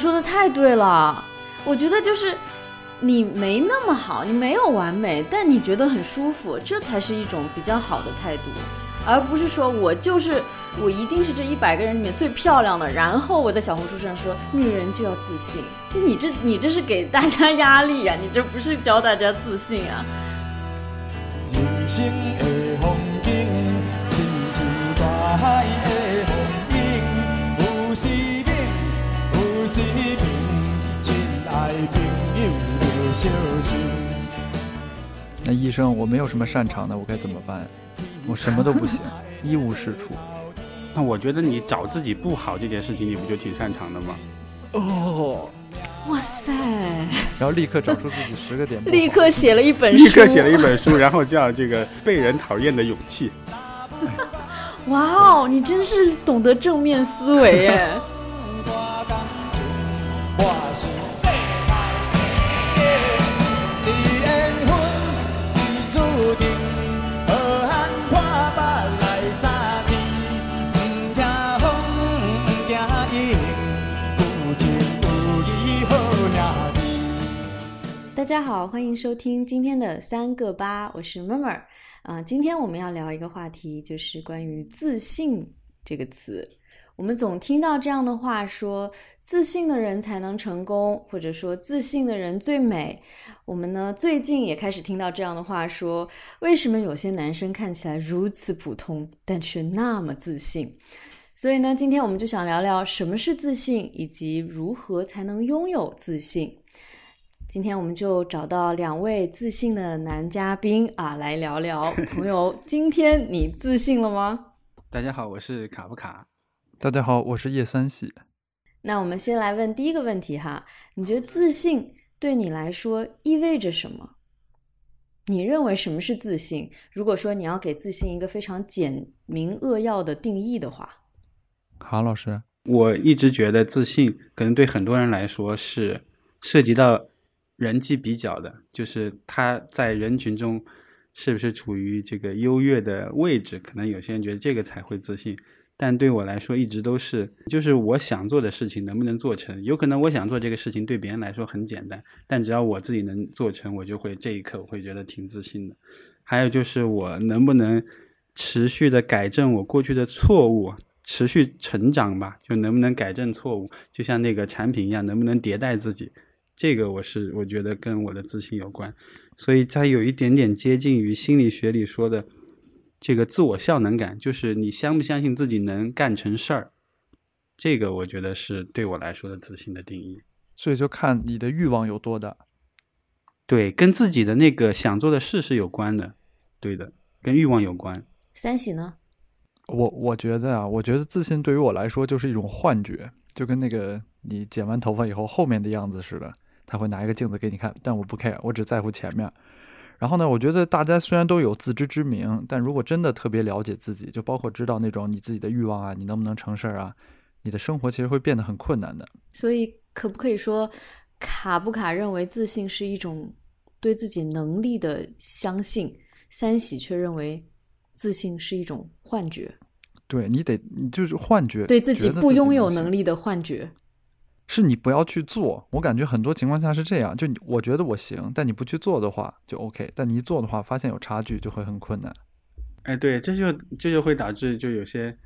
说的太对了，我觉得就是你没那么好，你没有完美，但你觉得很舒服，这才是一种比较好的态度，而不是说我就是我一定是这一百个人里面最漂亮的，然后我在小红书上说女人就要自信，就你这你这是给大家压力呀，你这不是教大家自信啊。人生的风景，亲像大海的风涌，有时冷，有时平，亲爱朋友要小心。那医生，我没有什么擅长的，我该怎么办？我什么都不行，一无是处。那我觉得你找自己不好这件事情，你不就挺擅长的吗？哦，哇塞，然后立刻找出自己十个点，立刻写了一本书，立刻写了一本书，然后叫这个被人讨厌的勇气。哇哦，你真是懂得正面思维耶！大家好，欢迎收听今天的三个八，我是 murmur。啊、今天我们要聊一个话题，就是关于自信这个词。我们总听到这样的话说，自信的人才能成功，或者说自信的人最美。我们呢，最近也开始听到这样的话说，为什么有些男生看起来如此普通，但却那么自信？所以呢，今天我们就想聊聊什么是自信，以及如何才能拥有自信。今天我们就找到两位自信的男嘉宾啊，来聊聊。朋友，今天你自信了吗？大家好，我是卡夫卡。大家好，我是叶三喜。那我们先来问第一个问题哈，你觉得自信对你来说意味着什么？你认为什么是自信？如果说你要给自信一个非常简明扼要的定义的话，好老师，我一直觉得自信可能对很多人来说是涉及到人际比较的，就是他在人群中是不是处于这个优越的位置，可能有些人觉得这个才会自信。但对我来说，一直都是，就是我想做的事情能不能做成。有可能我想做这个事情对别人来说很简单，但只要我自己能做成，我就会这一刻我会觉得挺自信的。还有就是我能不能持续的改正我过去的错误，持续成长吧，就能不能改正错误，就像那个产品一样，能不能迭代自己，这个我是我觉得跟我的自信有关，所以它有一点点接近于心理学里说的这个自我效能感，就是你相不相信自己能干成事儿，这个我觉得是对我来说的自信的定义。所以就看你的欲望有多大。对，跟自己的那个想做的事是有关的，对的，跟欲望有关。三喜呢？我我觉得啊，我觉得自信对于我来说就是一种幻觉，就跟那个你剪完头发以后后面的样子似的，他会拿一个镜子给你看，但我不 care，我只在乎前面。然后呢，我觉得大家虽然都有自知之明，但如果真的特别了解自己，就包括知道那种你自己的欲望啊，你能不能成事儿啊，你的生活其实会变得很困难的。所以可不可以说，卡不卡认为自信是一种对自己能力的相信，三喜却认为自信是一种幻觉，对你得，你就是幻觉，对自己不拥有能力的幻觉。是你不要去做。我感觉很多情况下是这样，就我觉得我行，但你不去做的话就 OK，但你一做的话，发现有差距就会很困难。哎，对，这就这就会导致就有些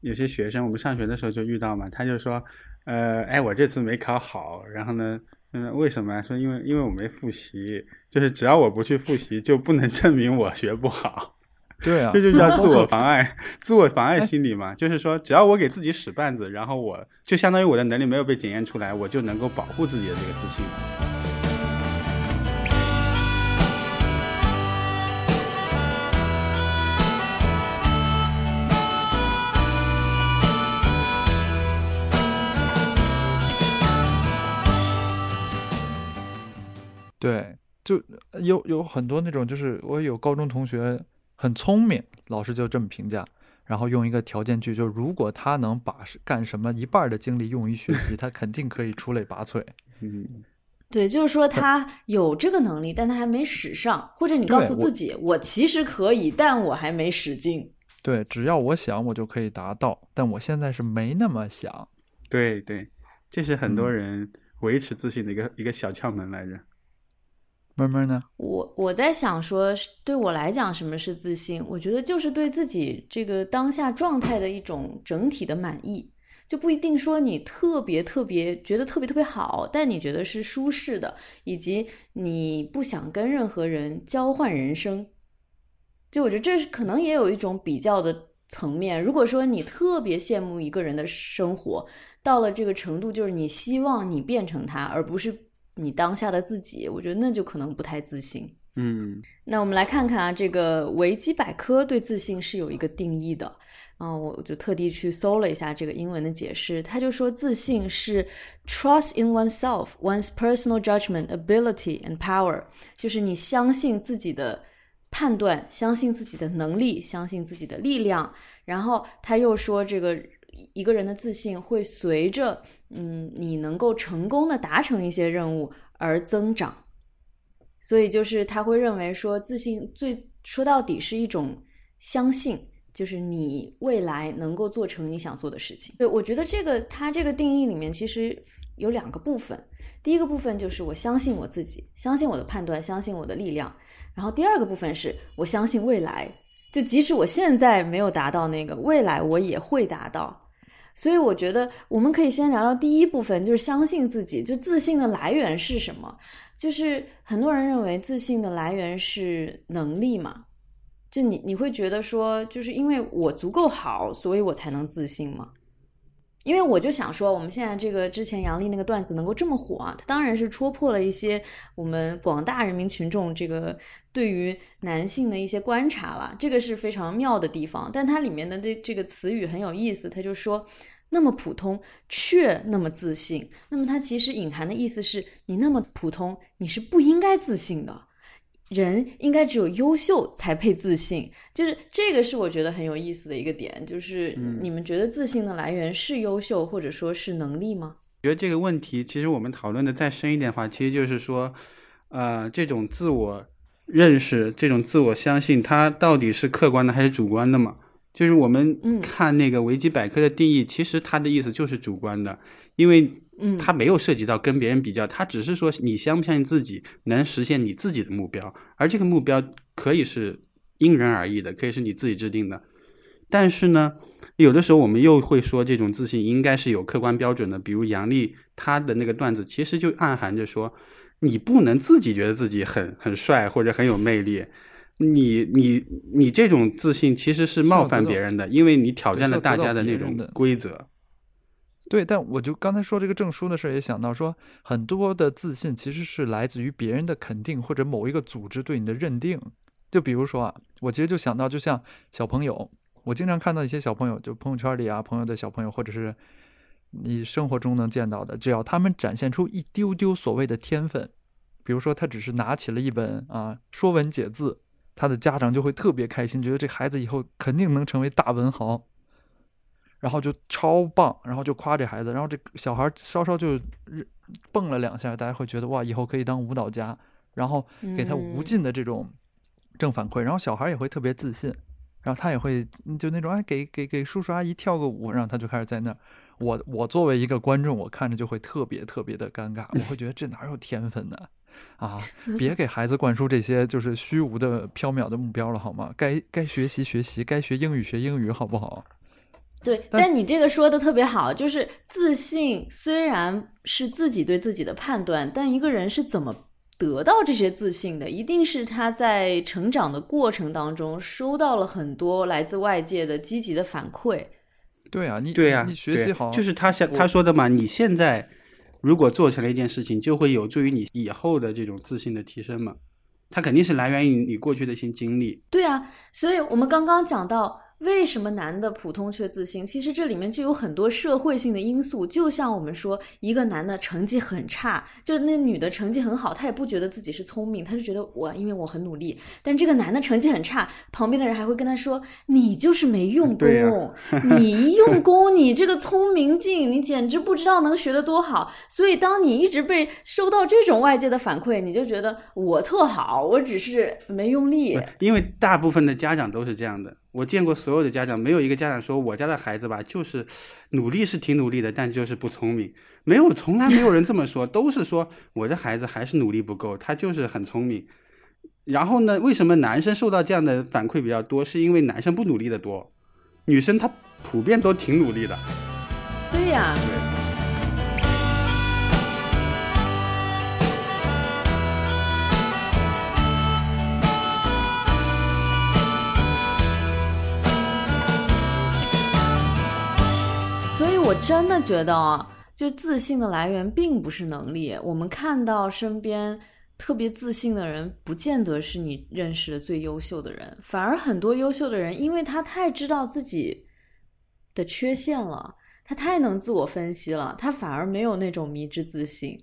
有些学生，我们上学的时候就遇到嘛，他就说，呃，哎，我这次没考好，然后呢，嗯，为什么？说因为因为我没复习，就是只要我不去复习，就不能证明我学不好。对啊，这就叫自我妨碍，自我妨碍心理嘛。就是说，只要我给自己使绊子，然后我就相当于我的能力没有被检验出来，我就能够保护自己的这个自信。对，就有有很多那种，就是我有高中同学很聪明，老师就这么评价，然后用一个条件句，就如果他能把干什么一半的精力用于学习，他肯定可以出类拔萃。嗯，对，就是说他有这个能力，但他还没使上，或者你告诉自己，我其实可以，但我还没使劲。对，只要我想，我就可以达到，但我现在是没那么想。对对，这是很多人维持自信的一个、一个小窍门来着。慢慢呢？我我在想说，对我来讲，什么是自信？我觉得就是对自己这个当下状态的一种整体的满意，就不一定说你特别特别觉得特别特别好，但你觉得是舒适的，以及你不想跟任何人交换人生。就我觉得这是可能也有一种比较的层面。如果说你特别羡慕一个人的生活，到了这个程度，就是你希望你变成他，而不是你当下的自己，我觉得那就可能不太自信。嗯那我们来看看啊，这个维基百科对自信是有一个定义的啊、我就特地去搜了一下这个英文的解释，他就说自信是 trust in oneself, one's personal judgment, ability and power，就是你相信自己的判断，相信自己的能力，相信自己的力量。然后他又说，这个一个人的自信会随着嗯你能够成功的达成一些任务而增长。所以就是他会认为说，自信最说到底是一种相信，就是你未来能够做成你想做的事情。对我觉得这个他这个定义里面其实有两个部分，第一个部分就是我相信我自己，相信我的判断，相信我的力量。然后第二个部分是我相信未来，就即使我现在没有达到那个，未来我也会达到。所以我觉得我们可以先聊聊第一部分，就是相信自己。就自信的来源是什么？就是很多人认为自信的来源是能力嘛？就你你会觉得说，就是因为我足够好，所以我才能自信吗？因为我就想说，我们现在这个之前杨笠那个段子能够这么火啊，它当然是戳破了一些我们广大人民群众这个对于男性的一些观察了，这个是非常妙的地方。但它里面的这这个词语很有意思，他就说那么普通却那么自信，那么它其实隐含的意思是你那么普通，你是不应该自信的。人应该只有优秀才配自信，就是这个是我觉得很有意思的一个点，就是你们觉得自信的来源是优秀或者说是能力吗？觉得这个问题，其实我们讨论的再深一点的话，其实就是说，呃，这种自我认识、这种自我相信，它到底是客观的还是主观的嘛？就是我们嗯看那个维基百科的定义，其实它的意思就是主观的，因为嗯它没有涉及到跟别人比较，它只是说你相不相信自己能实现你自己的目标，而这个目标可以是因人而异的，可以是你自己制定的。但是呢，有的时候我们又会说，这种自信应该是有客观标准的。比如杨笠他的那个段子，其实就暗含着说，你不能自己觉得自己很很帅或者很有魅力，你你你这种自信其实是冒犯别人的，因为你挑战了大家的那种规则。对，但我就刚才说这个证书的事儿，也想到说，很多的自信其实是来自于别人的肯定，或者某一个组织对你的认定。就比如说啊，我其实就想到，就像小朋友，我经常看到一些小朋友，就朋友圈里啊，朋友的小朋友，或者是你生活中能见到的，只要他们展现出一丢丢所谓的天分，比如说他只是拿起了一本啊《说文解字》，他的家长就会特别开心，觉得这孩子以后肯定能成为大文豪。然后就超棒，然后就夸这孩子，然后这小孩稍稍就蹦了两下，大家会觉得哇，以后可以当舞蹈家，然后给他无尽的这种正反馈，然后小孩也会特别自信，然后他也会就那种哎，给给给叔叔阿姨跳个舞，然后他就开始在那儿。我我作为一个观众，我看着就会特别特别的尴尬，我会觉得这哪有天分呢？啊，别给孩子灌输这些就是虚无的缥缈的目标了好吗？该该学习学习，该学英语学英语，好不好？对，但但你这个说的特别好，就是自信虽然是自己对自己的判断，但一个人是怎么得到这些自信的，一定是他在成长的过程当中收到了很多来自外界的积极的反馈。对啊，你对啊、你学习好，就是他想他说的嘛，你现在如果做成了一件事情，就会有助于你以后的这种自信的提升嘛。它肯定是来源于你过去的一些经历。对啊，所以我们刚刚讲到。为什么男的普通却自信？其实这里面就有很多社会性的因素。就像我们说，一个男的成绩很差，就那女的成绩很好，他也不觉得自己是聪明，他就觉得我因为我很努力。但这个男的成绩很差，旁边的人还会跟他说：“你就是没用功，你一用功，你这个聪明劲，你简直不知道能学得多好。”所以，当你一直被收到这种外界的反馈，你就觉得我特好，我只是没用力。因为大部分的家长都是这样的。我见过所有的家长，没有一个家长说我家的孩子吧，就是努力是挺努力的，但就是不聪明。没有，从来没有人这么说，都是说我的孩子还是努力不够，他就是很聪明。然后呢，为什么男生受到这样的反馈比较多？是因为男生不努力的多，女生她普遍都挺努力的。对呀、我真的觉得啊，就自信的来源并不是能力。我们看到身边特别自信的人，不见得是你认识的最优秀的人，反而很多优秀的人，因为他太知道自己的缺陷了，他太能自我分析了，他反而没有那种迷之自信。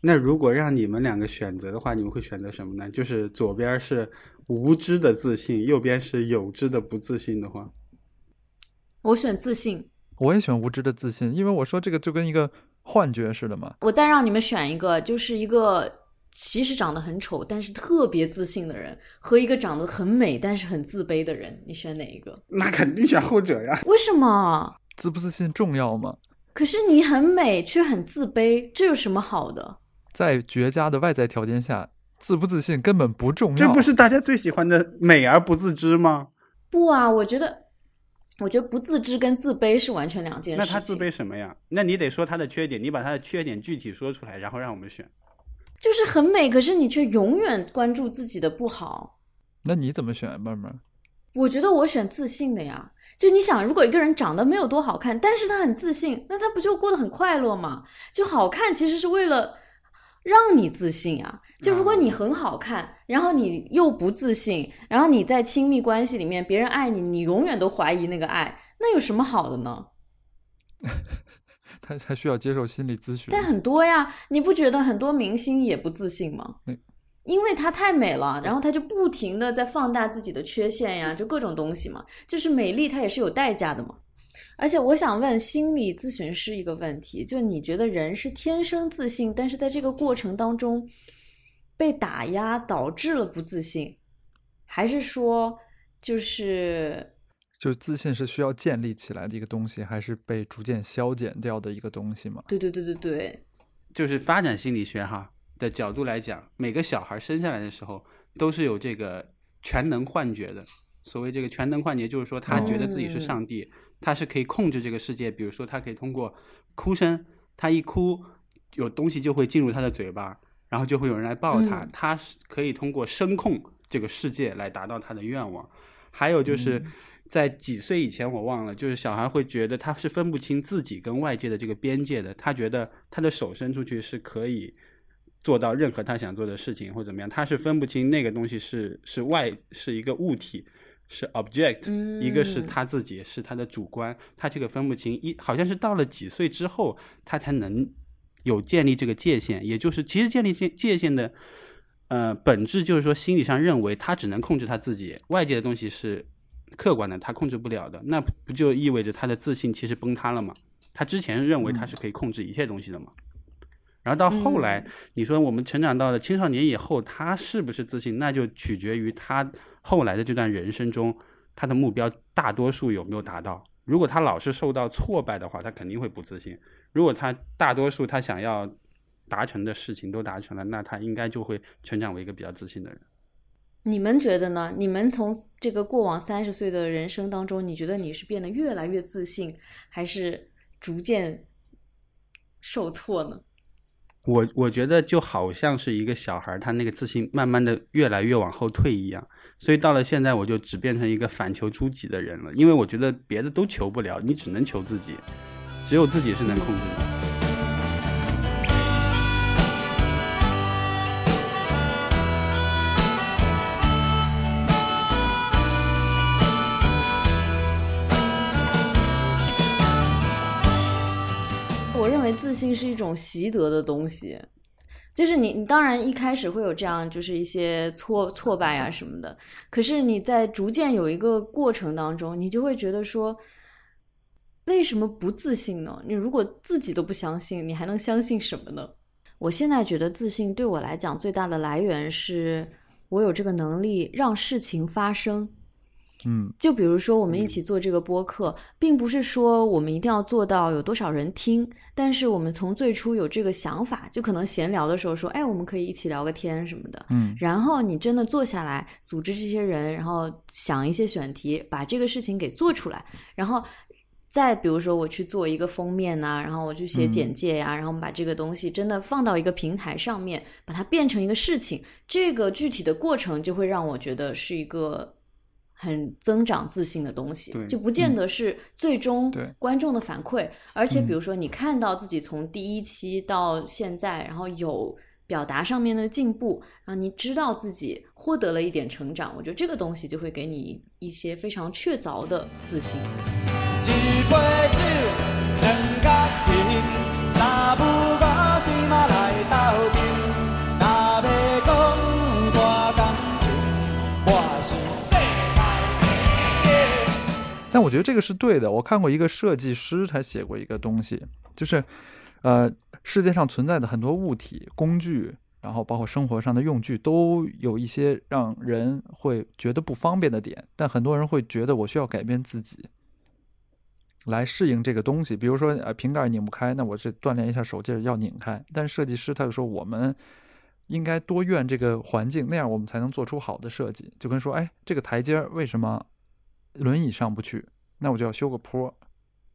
那如果让你们两个选择的话，你们会选择什么呢？就是左边是无知的自信，右边是有知的不自信的话，我选自信。我也选无知的自信，因为我说这个就跟一个幻觉似的嘛。我再让你们选一个，就是一个其实长得很丑，但是特别自信的人，和一个长得很美但是很自卑的人，你选哪一个？那肯定选后者呀。为什么？自不自信重要吗？可是你很美却很自卑，这有什么好的？在绝佳的外在条件下，自不自信根本不重要。这不是大家最喜欢的美而不自知吗？不啊，我觉得，我觉得不自知跟自卑是完全两件事情。那他自卑什么呀？那你得说他的缺点，你把他的缺点具体说出来，然后让我们选。就是很美，可是你却永远关注自己的不好。那你怎么选，妹妹？我觉得我选自信的呀。就你想，如果一个人长得没有多好看，但是他很自信，那他不就过得很快乐吗？就好看其实是为了让你自信啊。就如果你很好看，然后你又不自信，然后你在亲密关系里面，别人爱你，你永远都怀疑那个爱，那有什么好的呢？他他需要接受心理咨询。但很多呀，你不觉得很多明星也不自信吗嗯？因为她太美了，然后她就不停的在放大自己的缺陷呀，就各种东西嘛。就是美丽，它也是有代价的嘛。而且我想问心理咨询师一个问题，就你觉得人是天生自信，但是在这个过程当中被打压导致了不自信，还是说就是就自信是需要建立起来的一个东西，还是被逐渐消减掉的一个东西嘛？对对对对对，就是发展心理学哈的角度来讲，每个小孩生下来的时候都是有这个全能幻觉的。所谓这个全能幻觉，就是说他觉得自己是上帝，他是可以控制这个世界。比如说，他可以通过哭声，他一哭，有东西就会进入他的嘴巴，然后就会有人来抱他。嗯他是可以通过声控这个世界来达到他的愿望。还有就是在几岁以前我忘了，就是小孩会觉得他是分不清自己跟外界的这个边界的，他觉得他的手伸出去是可以做到任何他想做的事情或怎么样，他是分不清那个东西是是外是一个物体。是 object，、嗯一个是他自己，是他的主观，他这个分不清。一好像是到了几岁之后，他才能有建立这个界限，也就是其实建立界界限的，呃，本质就是说心理上认为他只能控制他自己，外界的东西是客观的，他控制不了的，那不就意味着他的自信其实崩塌了吗？他之前认为他是可以控制一切东西的嘛。然后到后来，你说我们成长到了青少年以后，他是不是自信，那就取决于他后来的这段人生中，他的目标大多数有没有达到。如果他老是受到挫败的话，他肯定会不自信；如果他大多数他想要达成的事情都达成了，那他应该就会成长为一个比较自信的人。你们觉得呢？你们从这个过往三十岁的人生当中，你觉得你是变得越来越自信，还是逐渐受挫呢？我我觉得就好像是一个小孩，他那个自信慢慢的越来越往后退一样，所以到了现在，我就只变成一个反求诸己的人了，因为我觉得别的都求不了，你只能求自己，只有自己是能控制的。我认为自信是一种习得的东西，就是你，你当然一开始会有这样，就是一些挫挫败啊什么的，可是你在逐渐有一个过程当中，你就会觉得说，为什么不自信呢？你如果自己都不相信，你还能相信什么呢？我现在觉得自信对我来讲最大的来源是我有这个能力让事情发生。嗯就比如说，我们一起做这个播客，并不是说我们一定要做到有多少人听，但是我们从最初有这个想法，就可能闲聊的时候说，哎，我们可以一起聊个天什么的。嗯然后你真的坐下来，组织这些人，然后想一些选题，把这个事情给做出来，然后。再比如说，我去做一个封面呐、然后我去写嗯简介呀、然后我们把这个东西真的放到一个平台上面，把它变成一个事情，这个具体的过程就会让我觉得是一个很增长自信的东西，就不见得是最终观众的反馈，而且比如说你看到自己从第一期到现在，然后有表达上面的进步，然后你知道自己获得了一点成长，我觉得这个东西就会给你一些非常确凿的自信。一杯酒，两角但我觉得这个是对的。我看过一个设计师，他写过一个东西，就是，呃，世界上存在的很多物体、工具，然后包括生活上的用具，都有一些让人会觉得不方便的点，但很多人会觉得我需要改变自己，来适应这个东西。比如说，呃，瓶盖拧不开，那我是锻炼一下手劲要拧开。但设计师他就说，我们应该多怨这个环境，那样我们才能做出好的设计。就跟说，哎，这个台阶为什么轮椅上不去？那我就要修个坡。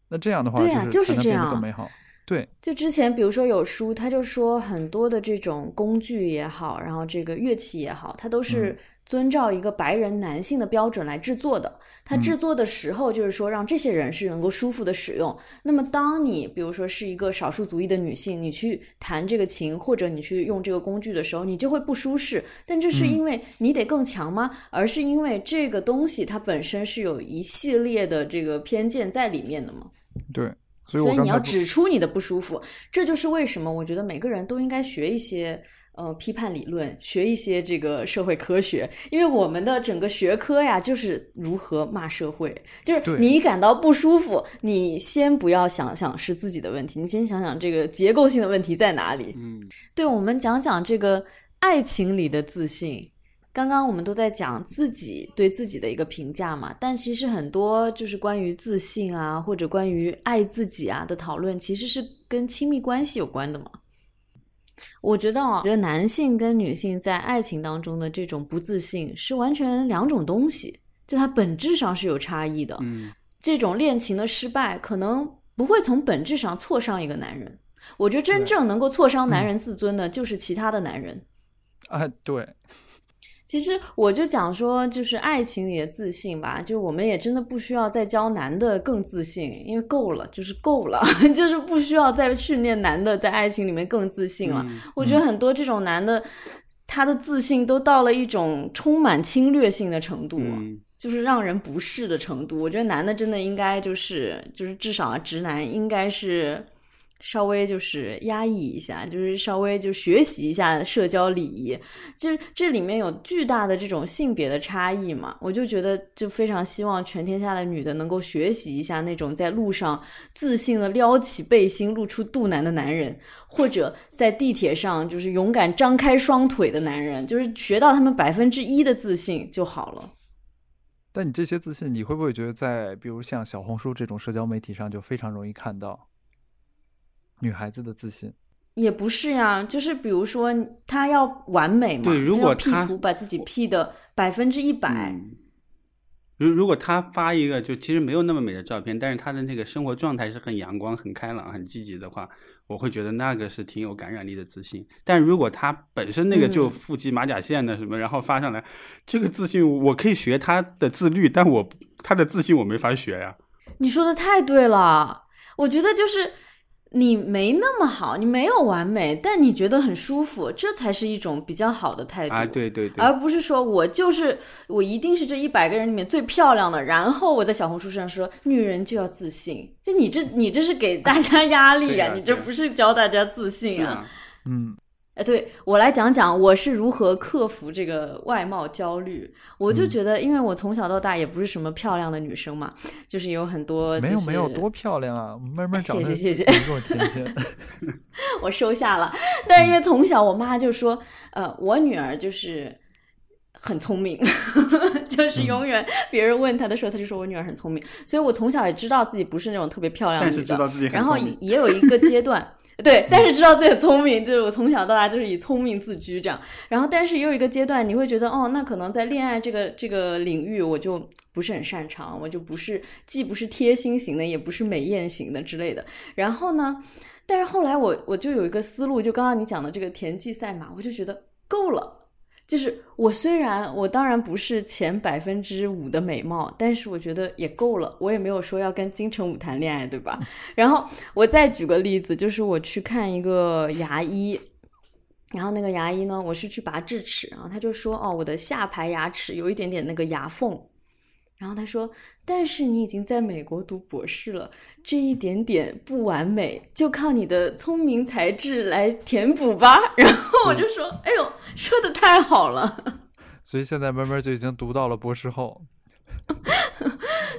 那这样的话，对啊就是才能变得这样更美好。对，就之前比如说有书，他就说很多的这种工具也好，然后这个乐器也好，它都是遵照一个白人男性的标准来制作的。它制作的时候就是说让这些人是能够舒服的使用。那么当你比如说是一个少数族裔的女性，你去弹这个琴或者你去用这个工具的时候，你就会不舒适。但这是因为你得更强吗？而是因为这个东西它本身是有一系列的这个偏见在里面的吗？对，所以你要指出你的不舒服，这就是为什么我觉得每个人都应该学一些呃批判理论，学一些这个社会科学，因为我们的整个学科呀，就是如何骂社会。就是你感到不舒服，你先不要想想是自己的问题，你先想想这个结构性的问题在哪里。嗯，对，我们讲讲这个爱情里的自信。刚刚我们都在讲自己对自己的一个评价嘛，但其实很多就是关于自信啊，或者关于爱自己啊的讨论，其实是跟亲密关系有关的嘛。我觉得啊，我觉得男性跟女性在爱情当中的这种不自信是完全两种东西，就它本质上是有差异的。嗯，这种恋情的失败，可能不会从本质上挫伤一个男人。我觉得真正能够挫伤男人自尊的，就是其他的男人。啊，对，其实我就讲说，就是爱情里的自信吧，就我们也真的不需要再教男的更自信，因为够了，就是够了，就是不需要再训练男的在爱情里面更自信了。嗯我觉得很多这种男的，他的自信都到了一种充满侵略性的程度。嗯就是让人不适的程度，我觉得男的真的应该就是就是至少啊，直男应该是稍微就是压抑一下，就是稍微就学习一下社交礼仪。就是这里面有巨大的这种性别的差异嘛，我就觉得就非常希望全天下的女的能够学习一下那种在路上自信的撩起背心露出肚腩的男人，或者在地铁上就是勇敢张开双腿的男人，就是学到他们百分之一的自信就好了。但你这些自信，你会不会觉得在比如像小红书这种社交媒体上就非常容易看到女孩子的自信？也不是呀，就是比如说她要完美嘛，对如果 P 图把自己 P 的百分之一百，嗯如如果她发一个就其实没有那么美的照片，但是她的那个生活状态是很阳光、很开朗、很积极的话，我会觉得那个是挺有感染力的自信。但如果她本身那个就嗯腹肌马甲线的什么，然后发上来，这个自信我可以学她的自律，但我她的自信我没法学呀。你说的太对了，我觉得就是你没那么好，你没有完美，但你觉得很舒服，这才是一种比较好的态度。啊，对对对，而不是说我就是我一定是这一百个人里面最漂亮的，然后我在小红书上说女人就要自信，就你这你这是给大家压力呀、你这不是教大家自是信啊。啊，嗯，哎，对我来讲讲我是如何克服这个外貌焦虑。我就嗯觉得，因为我从小到大也不是什么漂亮的女生嘛，就是有很多、就是、没有没有多漂亮啊，慢慢长谢谢谢谢。我收下了。但是因为从小我妈就说，呃，我女儿就是很聪明，就是永远别人问他的时候，他就说我女儿很聪明。所以我从小也知道自己不是那种特别漂亮的但女的，是知道自己很然后也有一个阶段，对，但是知道自己很聪明，就是我从小到大就是以聪明自居这样。然后，但是也有一个阶段，你会觉得，哦，那可能在恋爱这个这个领域，我就不是很擅长，我就不是既不是贴心型的，也不是美艳型的之类的。然后呢，但是后来我我就有一个思路，就刚刚你讲的这个田忌赛马，我就觉得够了。就是我虽然我当然不是前百分之五的美貌，但是我觉得也够了。我也没有说要跟金城武谈恋爱，对吧？然后我再举个例子，就是我去看一个牙医，然后那个牙医呢，我是去拔智齿，然后他就说，哦，我的下排牙齿有一点点那个牙缝，然后他说，但是你已经在美国读博士了，这一点点不完美，就靠你的聪明才智来填补吧。然后我就说，哎呦，说的太好了，所以现在慢慢就已经读到了博士后，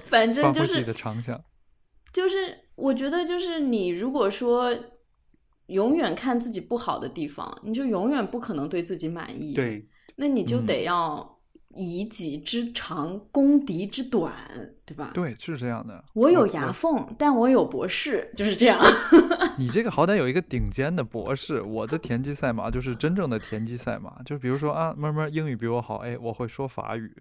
反正就是自己的长项。就是我觉得，就是你如果说永远看自己不好的地方，你就永远不可能对自己满意。，对，那你就嗯得要以己之长攻敌之短，对吧？，对，是这样的。我有牙缝，但我有博士，就是这样。你这个好歹有一个顶尖的博士，我的田忌赛马就是真正的田忌赛马，就比如说啊，妹妹英语比我好，哎，我会说法语，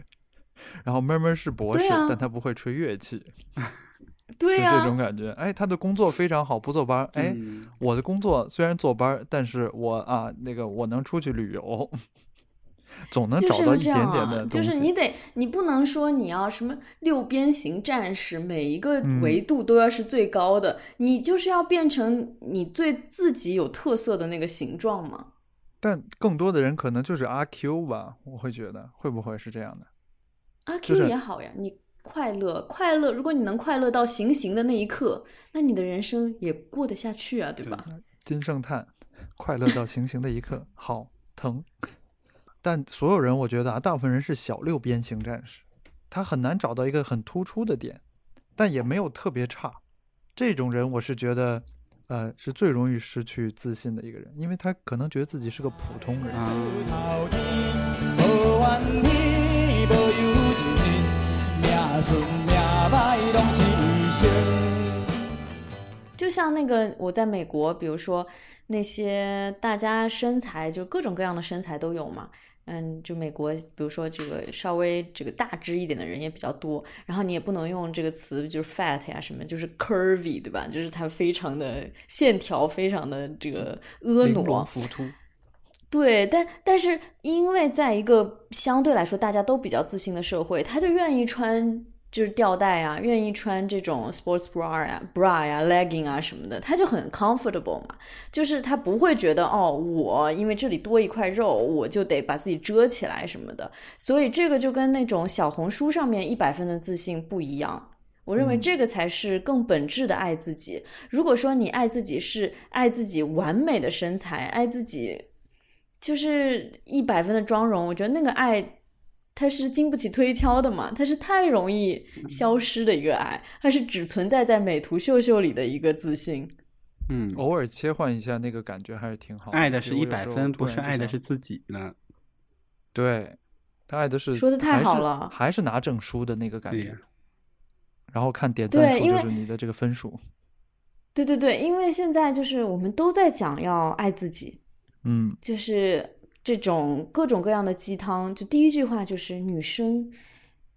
然后妹妹是博士，啊但他不会吹乐器，对呀、就这种感觉。哎，他的工作非常好，不坐班儿。哎，嗯我的工作虽然坐班儿，但是我啊，那个我能出去旅游，总能就是找到一点点的，东就。是你得，你不能说你要什么六边形战士，每一个嗯维度都要是最高的，你就是要变成你最自己有特色的那个形状嘛。但更多的人可能就是阿 Q 吧，我会觉得会不会是这样的？阿 Q 也好呀，你快乐快乐，如果你能快乐到行刑的那一刻，那你的人生也过得下去啊，对吧？金圣叹，快乐到行刑的一刻，好疼。但所有人，我觉得啊，大部分人是小六边形战士，他很难找到一个很突出的点，但也没有特别差。这种人，我是觉得，呃，是最容易失去自信的一个人，因为他可能觉得自己是个普通人。啊，就像那个我在美国，比如说那些大家身材就各种各样的身材都有嘛。嗯，就美国，比如说这个稍微这个大只一点的人也比较多，然后你也不能用这个词，就是 fat 呀什么，就是 curvy，对吧？就是它非常的线条非常的这个婀娜，浮凸，对，但但是因为在一个相对来说大家都比较自信的社会，他就愿意穿就是吊带啊，愿意穿这种 sports bra 呀、bra 呀、legging 啊什么的，他就很 comfortable 嘛，就是他不会觉得哦，我因为这里多一块肉，我就得把自己遮起来什么的，所以这个就跟那种小红书上面一百分的自信不一样。我认为嗯这个才是更本质的爱自己。如果说你爱自己是爱自己完美的身材，爱自己就是一百分的妆容，我觉得那个爱它是经不起推敲的嘛，它是太容易消失的一个爱，它是只存在在美图秀秀里的一个自信。嗯，偶尔切换一下那个感觉还是挺好。爱的是一百分，不是爱的是自己呢。对，他爱的是说的太好了还是拿证书的那个感觉。然后看点赞数对因为就是你的这个分数。对对对，因为现在就是我们都在讲要爱自己，嗯，就是这种各种各样的鸡汤，就第一句话就是女生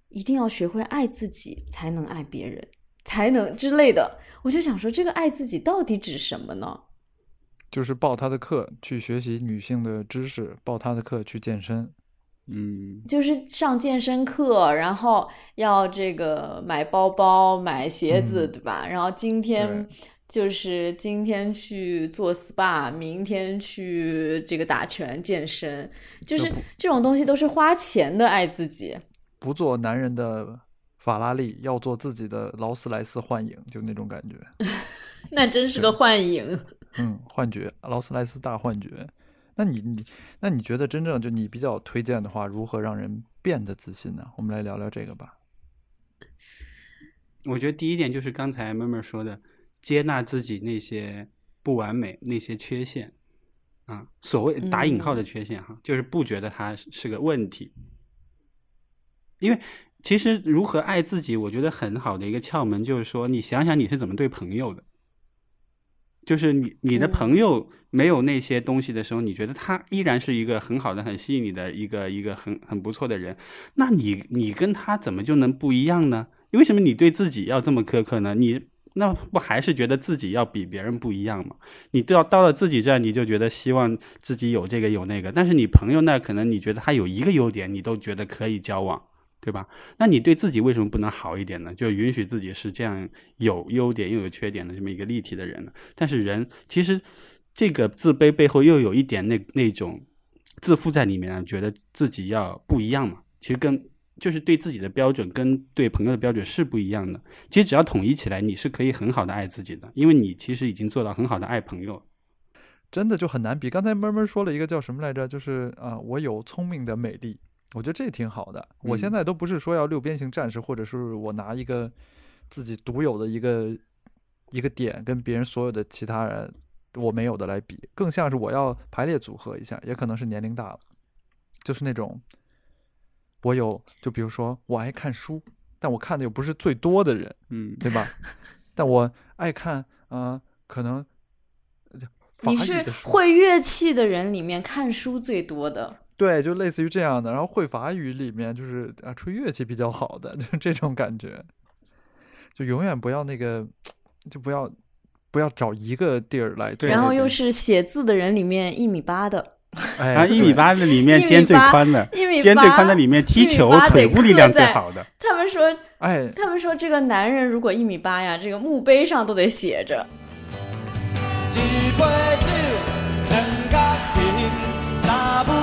一定要学会爱自己，才能爱别人，才能之类的。我就想说，这个爱自己到底指什么呢？就是报他的课去学习女性的知识，报他的课去健身。嗯，就是上健身课，然后要这个买包包、买鞋子，嗯对吧？然后今天对就是今天去做 SPA，明天去这个打拳健身，就是这种东西都是花钱的爱自己。不做男人的法拉利，要做自己的劳斯莱斯幻影，就那种感觉。那真是个幻影。嗯，幻觉，劳斯莱斯大幻觉。那你你那你觉得真正就你比较推荐的话，如何让人变得自信呢？我们来聊聊这个吧。我觉得第一点就是刚才妹妹说的，接纳自己那些不完美、那些缺陷啊，所谓打引号的缺陷哈，就是不觉得它是是个问题。因为其实如何爱自己，我觉得很好的一个窍门就是说，你想想你是怎么对朋友的。就是你你的嗯朋友没有那些东西的时候，你觉得他依然是一个很好的、很吸引你的一个一个很很不错的人，那你你跟他怎么就能不一样呢？为什么你对自己要这么苛刻呢？你那不还是觉得自己要比别人不一样吗？你到到了自己这儿，你就觉得希望自己有这个有那个，但是你朋友那可能你觉得他有一个优点，你都觉得可以交往，对吧？那你对自己为什么不能好一点呢？就允许自己是这样有优点又有缺点的这么一个立体的人呢？但是人其实这个自卑背后又有一点那那种自负在里面，觉得自己要不一样嘛。其实跟就是对自己的标准跟对朋友的标准是不一样的。其实只要统一起来，你是可以很好的爱自己的，因为你其实已经做到很好的爱朋友。真的就很难比。刚才闷闷说了一个叫什么来着？就是啊、我有聪明的美丽，我觉得这挺好的。我现嗯在都不是说要六边形战士，或者是我拿一个自己独有的一个一个点跟别人所有的其他人我没有的来比，更像是我要排列组合一下，也可能是年龄大了，就是那种我有，就比如说我爱看书，但我看的又不是最多的人，嗯，对吧？但我爱看，呃，可能 你是会乐器的人里面看书最多的。对，就类似于这样的。然后会法语里面就是啊，吹乐器比较好的，就是这种感觉。就永远不要那个，就不要不要找一个地儿来对然后又是写字的人里面一米八的，哎，然后一米，八的里面肩最宽的，一米肩最宽的里面踢球腿部力量最好的。他们说，哎，他们说这个男人如果一米八呀，这个墓碑上都得写着。一杯酒，两角银，三不五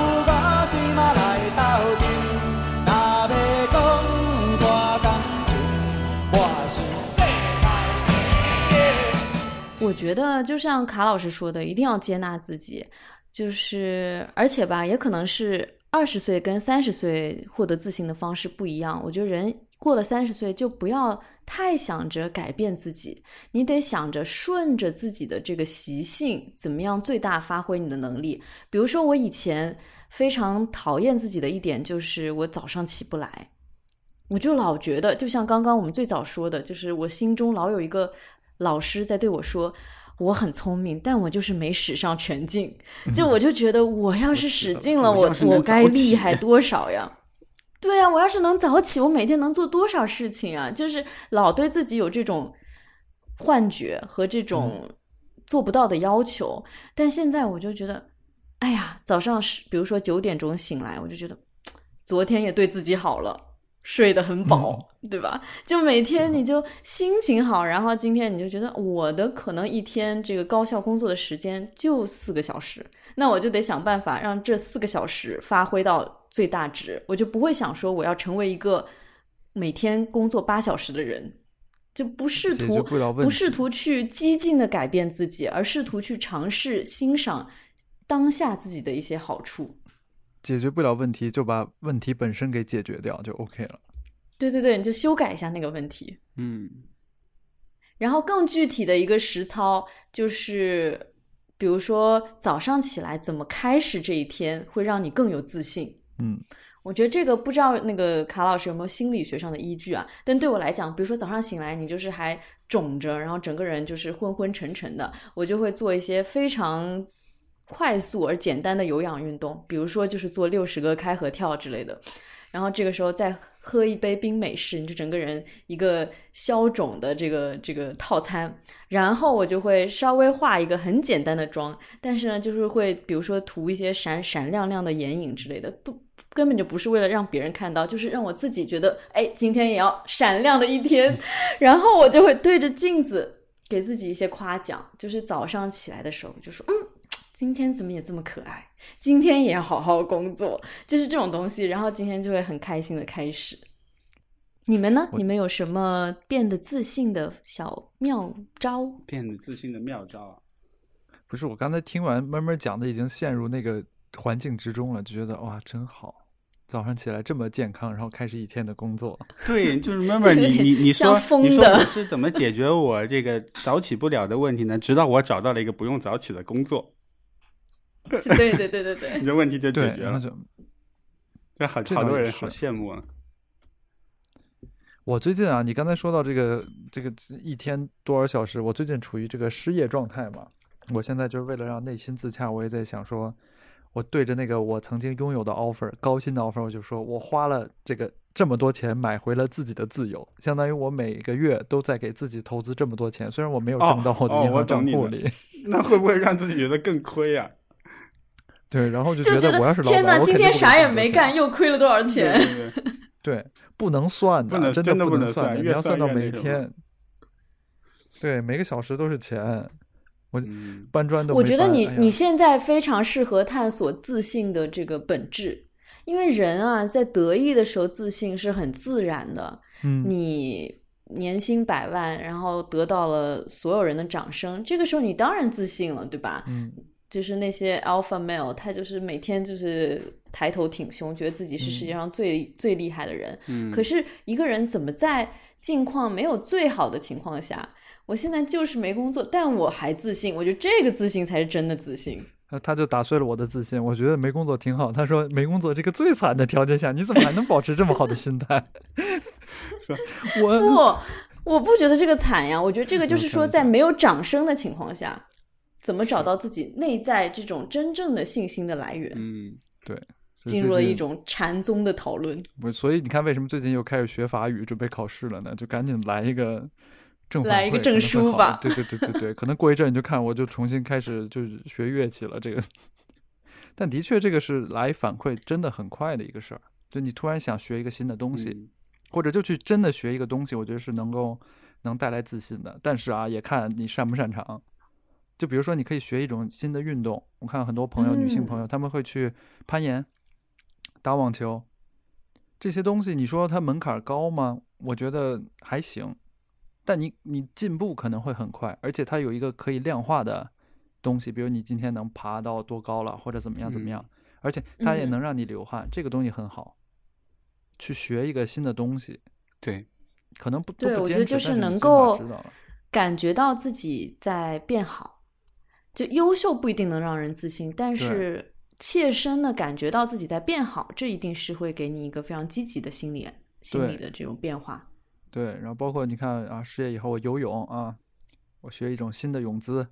时嘛来斗阵。若要讲大感情，我是世界我觉得就像卡老师说的，一定要接纳自己，就是而且吧，也可能是二十岁跟三十岁获得自信的方式不一样。我觉得人过了三十岁就不要太想着改变自己，你得想着顺着自己的这个习性，怎么样最大发挥你的能力。比如说我以前非常讨厌自己的一点就是我早上起不来。我就老觉得，就像刚刚我们最早说的，就是我心中老有一个老师在对我说，我很聪明，但我就是没使上全劲。就我就觉得，我要是使劲了，我我该厉害多少呀？对啊，我要是能早起，我每天能做多少事情啊？就是老对自己有这种幻觉和这种做不到的要求。但现在我就觉得，哎呀，早上是比如说九点钟醒来，我就觉得 昨天也对自己好了。睡得很饱，对吧？就每天你就心情好，然后今天你就觉得我的可能一天这个高效工作的时间就四个小时，那我就得想办法让这四个小时发挥到最大值，我就不会想说我要成为一个每天工作八小时的人，就不试图不不试图去激进的改变自己，而试图去尝试欣赏当下自己的一些好处。解决不了问题，就把问题本身给解决掉就 OK 了。对对对，你就修改一下那个问题。嗯，然后更具体的一个实操就是，比如说早上起来怎么开始这一天，会让你更有自信。嗯，我觉得这个不知道那个卡老师有没有心理学上的依据啊？但对我来讲，比如说早上醒来你就是还肿着，然后整个人就是昏昏沉沉的，我就会做一些非常快速而简单的有氧运动，比如说就是做六十个开合跳之类的。然后这个时候再喝一杯冰美式，你就整个人一个消肿的这个这个套餐。然后我就会稍微化一个很简单的妆，但是呢，就是会比如说涂一些闪闪亮亮的眼影之类的，不根本就不是为了让别人看到，就是让我自己觉得，哎，今天也要闪亮的一天。然后我就会对着镜子给自己一些夸奖，就是早上起来的时候就说，嗯，今天怎么也这么可爱，今天也要好好工作，就是这种东西，然后今天就会很开心的开始。你们呢？你们有什么变得自信的小妙招？变得自信的妙招啊。不是，我刚才听完闷闷讲的，已经陷入那个环境之中了，就觉得哇，真好。早上起来这么健康，然后开始一天的工作。对，就是妹妹儿，这有点你你你说疯你说的我是怎么解决我这个早起不了的问题呢？直到我找到了一个不用早起的工作，对对对对对你，这问题就解，决了。就这好这好多人好羡慕啊。我最近啊，你刚才说到这个这个一天多少小时，我最近处于这个失业状态嘛。我现在就是为了让内心自洽，我也在想说，我对着那个我曾经拥有的 offer 高薪的 offer，我就说我花了这个这么多钱买回了自己的自由，相当于我每个月都在给自己投资这么多钱，虽然我没有挣到我的银行账懂你的户里，那会不会让自己觉得更亏啊？对，然后就就觉得我要是老天哪，板，我今天啥也没干，又亏了多少钱？对对 对，不能算不能真真的不能算的，你算越算要算到每天。对，每个小时都是钱。我嗯搬砖都我觉得你、哎你现在非常适合探索自信的这个本质，因为人啊，在得意的时候自信是很自然的。嗯，你年薪百万，然后得到了所有人的掌声，这个时候你当然自信了，对吧？嗯就是那些 alpha male，他就是每天就是抬头挺胸，觉得自己是世界上最、最厉害的人。嗯，可是一个人怎么在境况没有最好的情况下，我现在就是没工作，但我还自信，我觉得这个自信才是真的自信。那他就打碎了我的自信。我觉得没工作挺好。他说没工作这个最惨的条件下，你怎么还能保持这么好的心态？我不，我不觉得这个惨呀，我觉得这个就是说，嗯在没有掌声的情况下，怎么找到自己内在这种真正的信心的来源？嗯对，进入了一种禅宗的讨论。不，所以你看，为什么最近又开始学法语，准备考试了呢？就赶紧来一个正反馈来一个证书吧对对对对对，可能过一阵你就看我就重新开始就是学乐器了。这个，但的确这个是来反馈真的很快的一个事儿。就你突然想学一个新的东西，嗯或者就去真的学一个东西，我觉得是能够能带来自信的。但是啊，也看你擅不擅长。就比如说，你可以学一种新的运动。我看很多朋友，女性朋友，他们会去攀岩、打网球这些东西。你说它门槛高吗？我觉得还行，但你你进步可能会很快，而且它有一个可以量化的东西，比如你今天能爬到多高了，或者怎么样怎么样，而且它也嗯能让你流汗，这个东西很好。去学一个新的东西，对，可能不对，我觉得就是能够感觉到自己在变好。就优秀不一定能让人自信，但是切身的感觉到自己在变好，这一定是会给你一个非常积极的心理心理的这种变化。对，然后包括你看啊，失业以后我游泳啊，我学一种新的泳姿，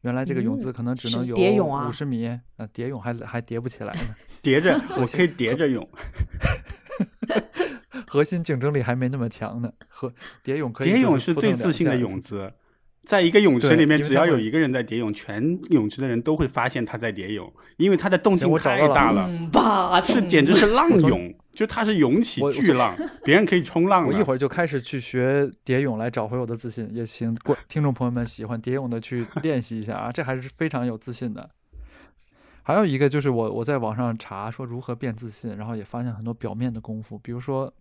原来这个泳嗯姿可能只能游蝶泳啊五十米，啊，蝶泳还还叠不起来呢，叠着，我可以叠着泳。核心竞争力还没那么强呢。和蝶泳可以蝶泳是最自信的泳姿，在一个泳池里面，只要有一个人在蝶泳，全泳池的人都会发现他在蝶泳，因为他的动静太大了，是简直是浪涌，就他是涌起巨浪，别人可以冲浪。我一会儿就开始去学蝶泳来找回我的自信，也请观听众朋友们喜欢蝶泳的去练习一下啊，这还是非常有自信的。还有一个就是我我在网上查说如何变自信，然后也发现很多表面的功夫，比如说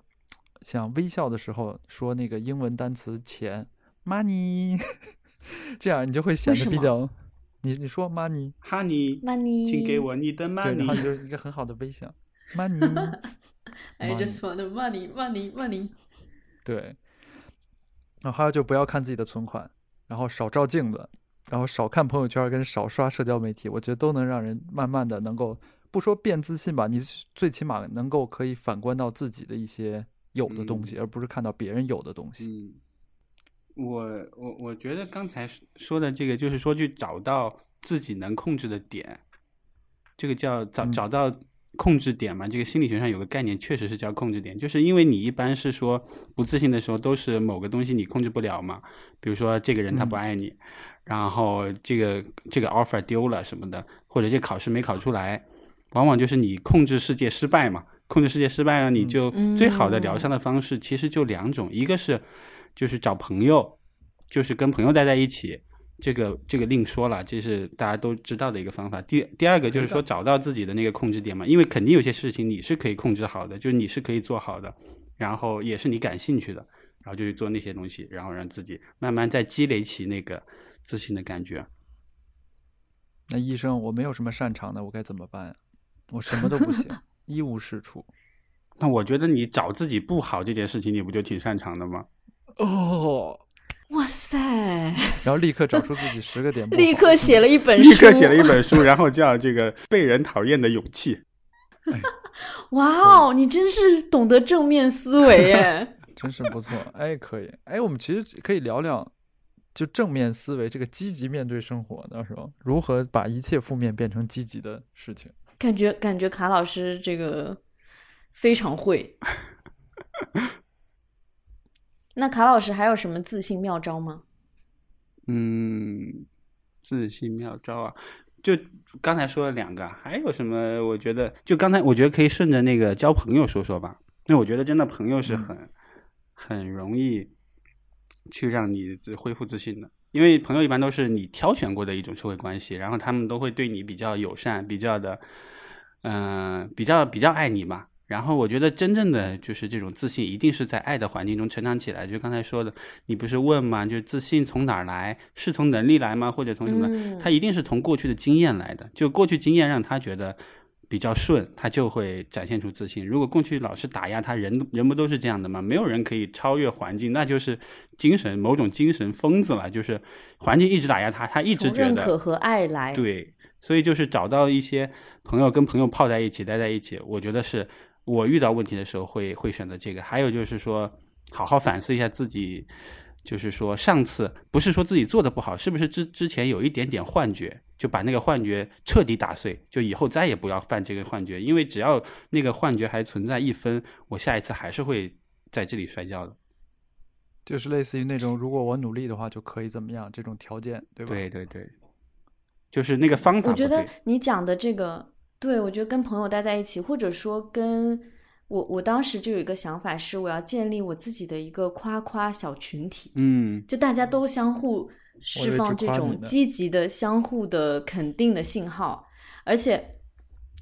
像微笑的时候说那个英文单词钱 money，这样你就会显得比较，你你说 money，honey money，请给我你的对，然后你 money。就是 一个很好的微笑 money。I just want the money, money, money。对，然后还有就不要看自己的存款，然后少照镜子，然后少看朋友圈，跟少刷社交媒体，我觉得都能让人慢慢的能够不说变自信吧，你最起码能够可以反观到自己的一些有的东西，而不是看到别人有的东西。嗯，我我我觉得刚才说的这个，就是说去找到自己能控制的点，这个叫找嗯找到控制点嘛。这个心理学上有个概念，确实是叫控制点，就是因为你一般是说不自信的时候，都是某个东西你控制不了嘛，比如说这个人他不嗯爱你，然后这个这个 offer 丢了什么的，或者这考试没考出来，往往就是你控制世界失败嘛。控制世界失败了，你嗯就最好的疗伤的方式其实就两种，一个是就是找朋友，就是跟朋友待在一起，这个这个另说了，这是大家都知道的一个方法。第第二个就是说找到自己的那个控制点嘛，因为肯定有些事情你是可以控制好的，就是你是可以做好的，然后也是你感兴趣的，然后就去做那些东西，然后让自己慢慢再积累起那个自信的感觉。那医生，我没有什么擅长的，我该怎么办呀？我什么都不行，一无是处。那我觉得你找自己不好这件事情，你不就挺擅长的吗？哦，哇塞！然后立刻找出自己十个点，立刻写了一本书，立刻写了一本书，然后叫这个被人讨厌的勇气。哇哦，你真是懂得正面思维耶！真是不错。哎，可以。哎，我们其实可以聊聊，就正面思维，这个积极面对生活，到时候如何把一切负面变成积极的事情。感觉感觉卡老师这个非常会。那卡老师还有什么自信妙招吗？嗯，自信妙招啊，就刚才说了两个，还有什么？我觉得就刚才我觉得可以顺着那个交朋友说说吧。那我觉得真的朋友是很、很容易去让你自恢复自信的，因为朋友一般都是你挑选过的一种社会关系，然后他们都会对你比较友善，比较的，嗯、比较比较爱你嘛。然后我觉得真正的就是这种自信，一定是在爱的环境中成长起来。就刚才说的，你不是问吗？就是自信从哪儿来？是从能力来吗？或者从什么他一定是从过去的经验来的。就过去经验让他觉得比较顺，他就会展现出自信。如果过去老是打压他，人人不都是这样的吗？没有人可以超越环境，那就是精神某种精神疯子了。就是环境一直打压他，他一直觉得认可和爱来。对，所以就是找到一些朋友，跟朋友泡在一起，待在一起，我觉得是我遇到问题的时候会会选择这个。还有就是说，好好反思一下自己，就是说上次不是说自己做的不好，是不是之之前有一点点幻觉，就把那个幻觉彻底打碎，就以后再也不要犯这个幻觉，因为只要那个幻觉还存在一分，我下一次还是会在这里摔跤的。就是类似于那种，如果我努力的话，就可以怎么样这种条件，对吧？对对对，就是那个方法。我觉得你讲的这个，对我觉得跟朋友待在一起，或者说跟我，我当时就有一个想法是，我要建立我自己的一个夸夸小群体，嗯。就大家都相互释放这种积极的、相互的肯定的信号，而且。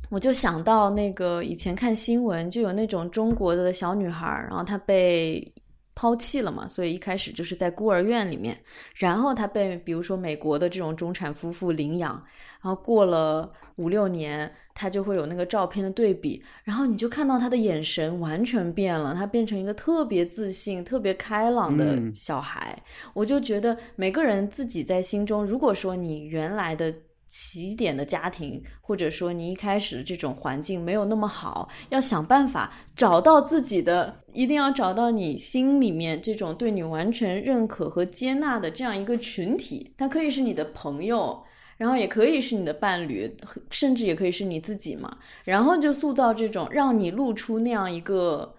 我就想到那个以前看新闻，就有那种中国的小女孩儿，然后她被抛弃了嘛，所以一开始就是在孤儿院里面，然后他被比如说美国的这种中产夫妇领养，然后过了五六年，他就会有那个照片的对比，然后你就看到他的眼神完全变了，他变成一个特别自信、特别开朗的嗯。小孩。我就觉得每个人自己在心中，如果说你原来的起点的家庭，或者说你一开始的这种环境没有那么好，要想办法找到自己的，一定要找到你心里面这种对你完全认可和接纳的这样一个群体，它可以是你的朋友。然后也可以是你的伴侣，甚至也可以是你自己嘛。然后就塑造这种让你露出那样一个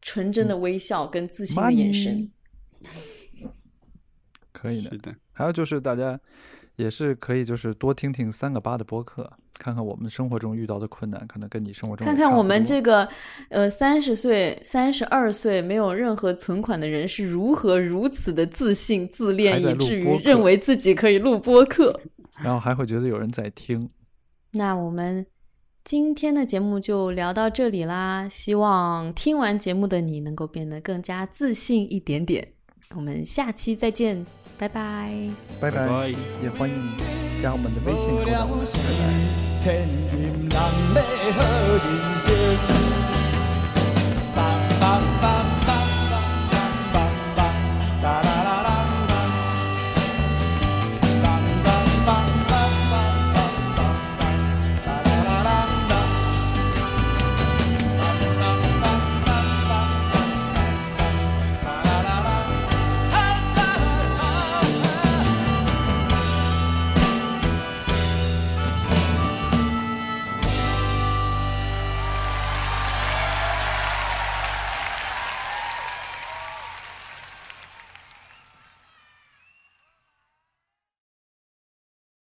纯真的微笑跟自信的眼神。可以的是。的，还有就是大家也是可以就是多听听三个八的播客，看看我们生活中遇到的困难，可能跟你生活中看看我们这个呃三十岁、三十二岁没有任何存款的人是如何如此的自信、自恋，以至于认为自己可以录播客。然后还会觉得有人在听。那我们今天的节目就聊到这里啦，希望听完节目的你能够变得更加自信一点点。我们下期再见，拜拜。拜拜拜也欢迎加我们的微信无互动。聊时，千金难买好人生。